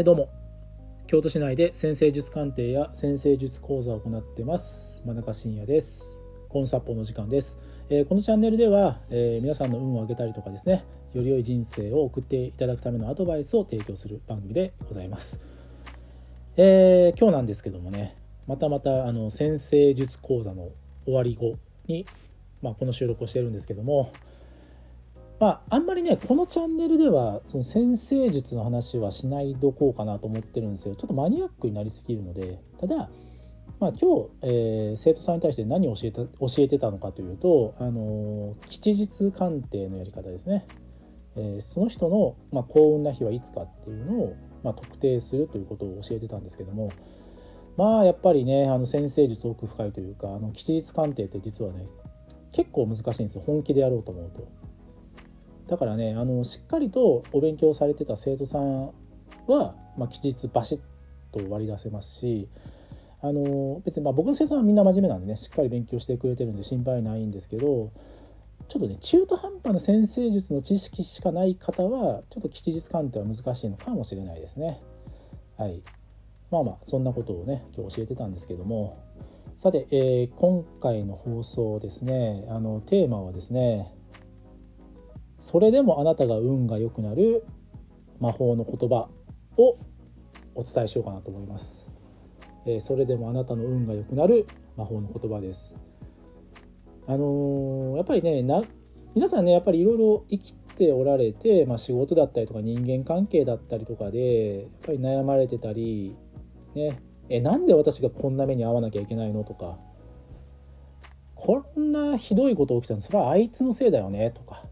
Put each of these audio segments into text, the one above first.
えどうも。京都市内で先生術鑑定や先生術講座を行ってます。真中信也です。コンサポの時間です、えー、このチャンネルでは、えー、皆さんの運を上げたりとかですねより良い人生を送っていただくためのアドバイスを提供する番組でございます、えー、今日なんですけどもねまたまたあの先生術講座の終わり後に、まあ、この収録をしてるんですけどもまあ、あんまりねこのチャンネルではその先生術の話はしないどこうかなと思ってるんですよ。ちょっとマニアックになりすぎるので。ただ、まあ、今日、えー、生徒さんに対して何を教えた教えてたのかというと、あのー、吉日鑑定のやり方ですね、えー、その人の、まあ、幸運な日はいつかっていうのを、まあ、特定するということを教えてたんですけども。まあやっぱりねあの先生術奥深いというかあの吉日鑑定って実はね結構難しいんですよ。本気でやろうと思うと。だからねあのしっかりとお勉強されてた生徒さんは、まあ、期日バシッと割り出せますしあの別にま僕の生徒さんはみんな真面目なんでねしっかり勉強してくれてるんで心配ないんですけどちょっとね中途半端な先生術の知識しかない方はちょっと吉日鑑定は難しいのかもしれないですね。はい、まあまあそんなことをね今日教えてたんですけどもさて、えー、今回の放送ですねあのテーマはですねそれでもあなたが運が良くなる魔法の言葉をお伝えしようかなと思います。えー、それでもあなたの運が良くなる魔法の言葉です。あのー、やっぱりねな皆さんねやっぱりいろいろ生きておられて、まあ、仕事だったりとか人間関係だったりとかでやっぱり悩まれてたりねえなんで私がこんな目に遭わなきゃいけないのとかこんなひどいこと起きたのそれはあいつのせいだよねとか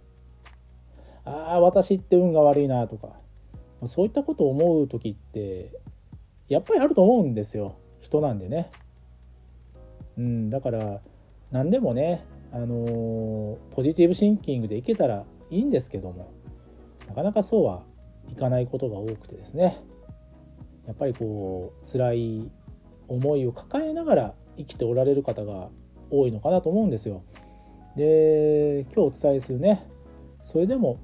ああ私って運が悪いなとかそういったことを思う時ってやっぱりあると思うんですよ人なんでね。うん、だから何でもね、あの、ポジティブシンキングでいけたらいいんですけどもなかなかそうはいかないことが多くてですねやっぱりこう辛い思いを抱えながら生きておられる方が多いのかなと思うんですよ。で今日お伝えするねそれでも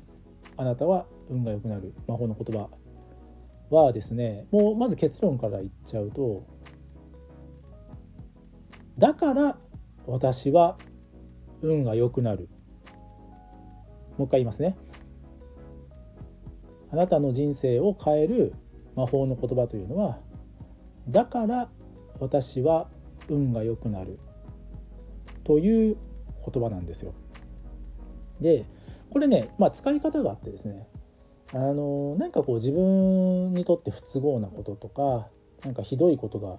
あなたは運が良くなる魔法の言葉はですねもうまず結論から言っちゃうとだから私は運が良くなるもう一回言いますねあなたの人生を変える魔法の言葉というのはだから私は運が良くなるという言葉なんですよ。でこれね、まあ、使い方があってですねあのなんかこう自分にとって不都合なこととかなんかひどいことが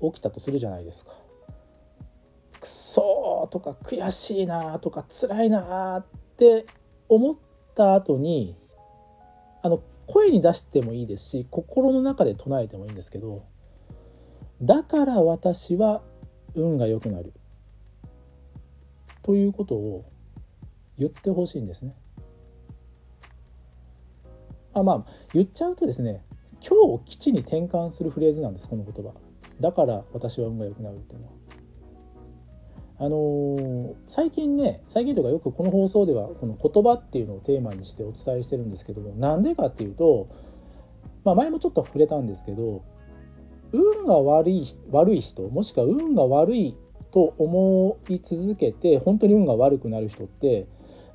起きたとするじゃないですか。くそとか悔しいなとか辛いなって思った後にあの声に出してもいいですし心の中で唱えてもいいんですけどだから私は運が良くなるということを言ってほしいんですね。あまあ言っちゃうとですね今日を基地に転換するフレーズなんですこの言葉。だから私は運が良くなるっていうのは。あのー、最近ね最近というかよくこの放送ではこの言葉っていうのをテーマにしてお伝えしてるんですけどもなんでかっていうと、まあ、前もちょっと触れたんですけど運が悪い悪い人もしくは運が悪いと思い続けて本当に運が悪くなる人って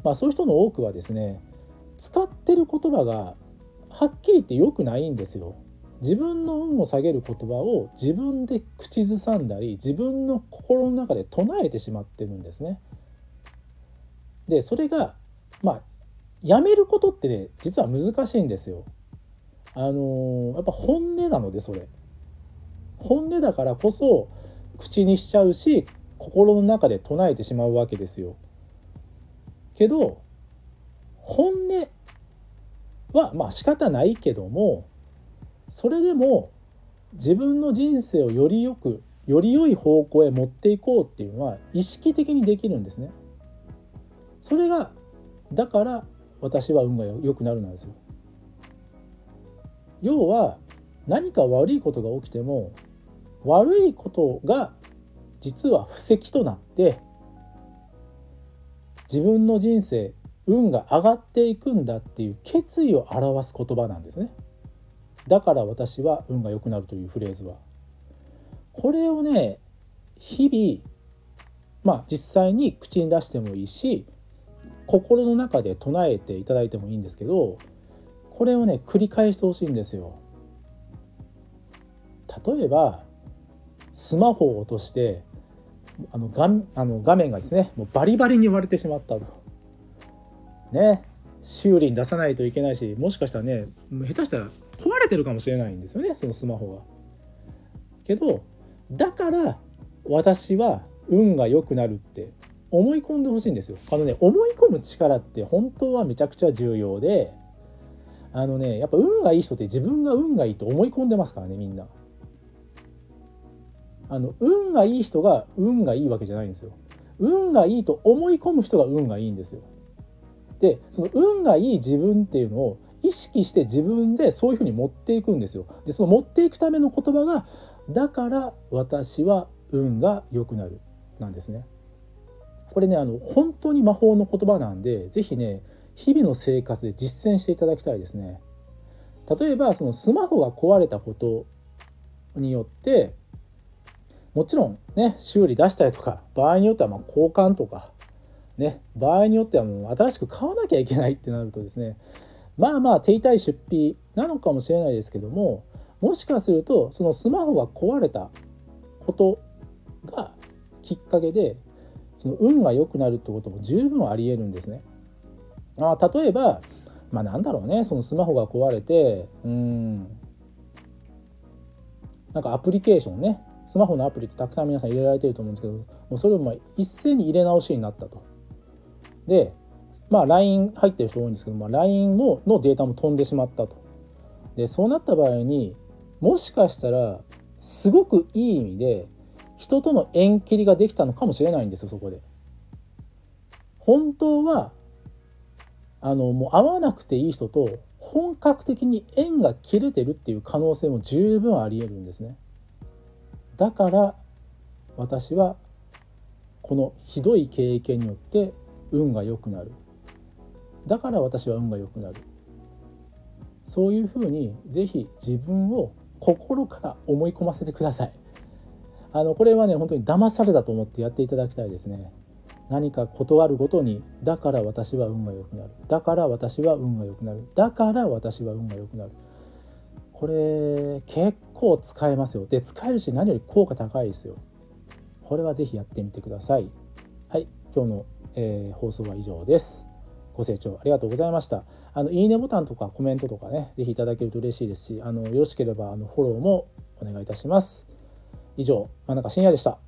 まあ、そういう人の多くはですね使ってる言葉がはっきり言って良くないんですよ。自分の運を下げる言葉を自分で口ずさんだり自分の心の中で唱えてしまってるんですね。でそれがまあやめることってね実は難しいんですよ。あのー、やっぱ本音なのでそれ。本音だからこそ口にしちゃうし心の中で唱えてしまうわけですよ。けど本音はまあ仕方ないけどもそれでも自分の人生をよりよくより良い方向へ持っていこうっていうのは意識的にできるんですね。それがだから私は運が良くなるなんですよ。要は何か悪いことが起きても悪いことが実は布石となって自分の人生運が上がっていくんだっていう決意を表す言葉なんですね。だから私は運が良くなるというフレーズはこれをね日々まあ実際に口に出してもいいし心の中で唱えていただいてもいいんですけどこれをね繰り返してほしいんですよ。例えばスマホを落としてあの画あの画面がですねもうバリバリに割れてしまったと。ね修理に出さないといけないしもしかしたらね下手したら壊れてるかもしれないんですよねそのスマホが。けどだから私は運が良くなるって思い込んでほしいんですよ。あのね思い込む力って本当はめちゃくちゃ重要であのねやっぱ運がいい人って自分が運がいいと思い込んでますからねみんな。あの運がいい人が運がいいわけじゃないんですよ。運がいいと思い込む人が運がいいんですよ。でその運がいい自分っていうのを意識して自分でそういうふうに持っていくんですよ。でその持っていくための言葉が「だから私は運が良くなる」なんですね。これねあの本当に魔法の言葉なんで是非ね日々の生活で実践していただきたいですね。例えばそのスマホが壊れたことによってもちろんね修理出したりとか場合によってはま交換とかね場合によってはもう新しく買わなきゃいけないってなるとですねまあまあ手痛い出費なのかもしれないですけどももしかするとそのスマホが壊れたことがきっかけでその運が良くなるってことも十分ありえるんですね。あ例えばまあなんだろうねそのスマホが壊れてうんなんかアプリケーションねスマホのアプリってたくさん皆さん入れられてると思うんですけどもうそれをま一斉に入れ直しになったと。でまあ LINE 入ってる人多いんですけど、まあ、LINE ものデータも飛んでしまったと。でそうなった場合にもしかしたらすごくいい意味で人との縁切りができたのかもしれないんですよそこで。本当はあのもう会わなくていい人と本格的に縁が切れてるっていう可能性も十分ありえるんですね。だから私はこのひどい経験によって運が良くなる。だから私は運が良くなる。そういうふうにぜひ自分を心から思い込ませてください。あのこれはね本当に騙されたと思ってやっていただきたいですね。何か断るごとにだから私は運が良くなる。だから私は運が良くなる。だから私は運が良くなる。これ結構使えますよ。で使えるし何より効果高いですよ。これは是非やってみてください。はい。今日の、えー、放送は以上です。ご清聴ありがとうございました。あのいいねボタンとかコメントとかね是非いただけると嬉しいですしあのよろしければあのフォローもお願いいたします。以上真中深也でした。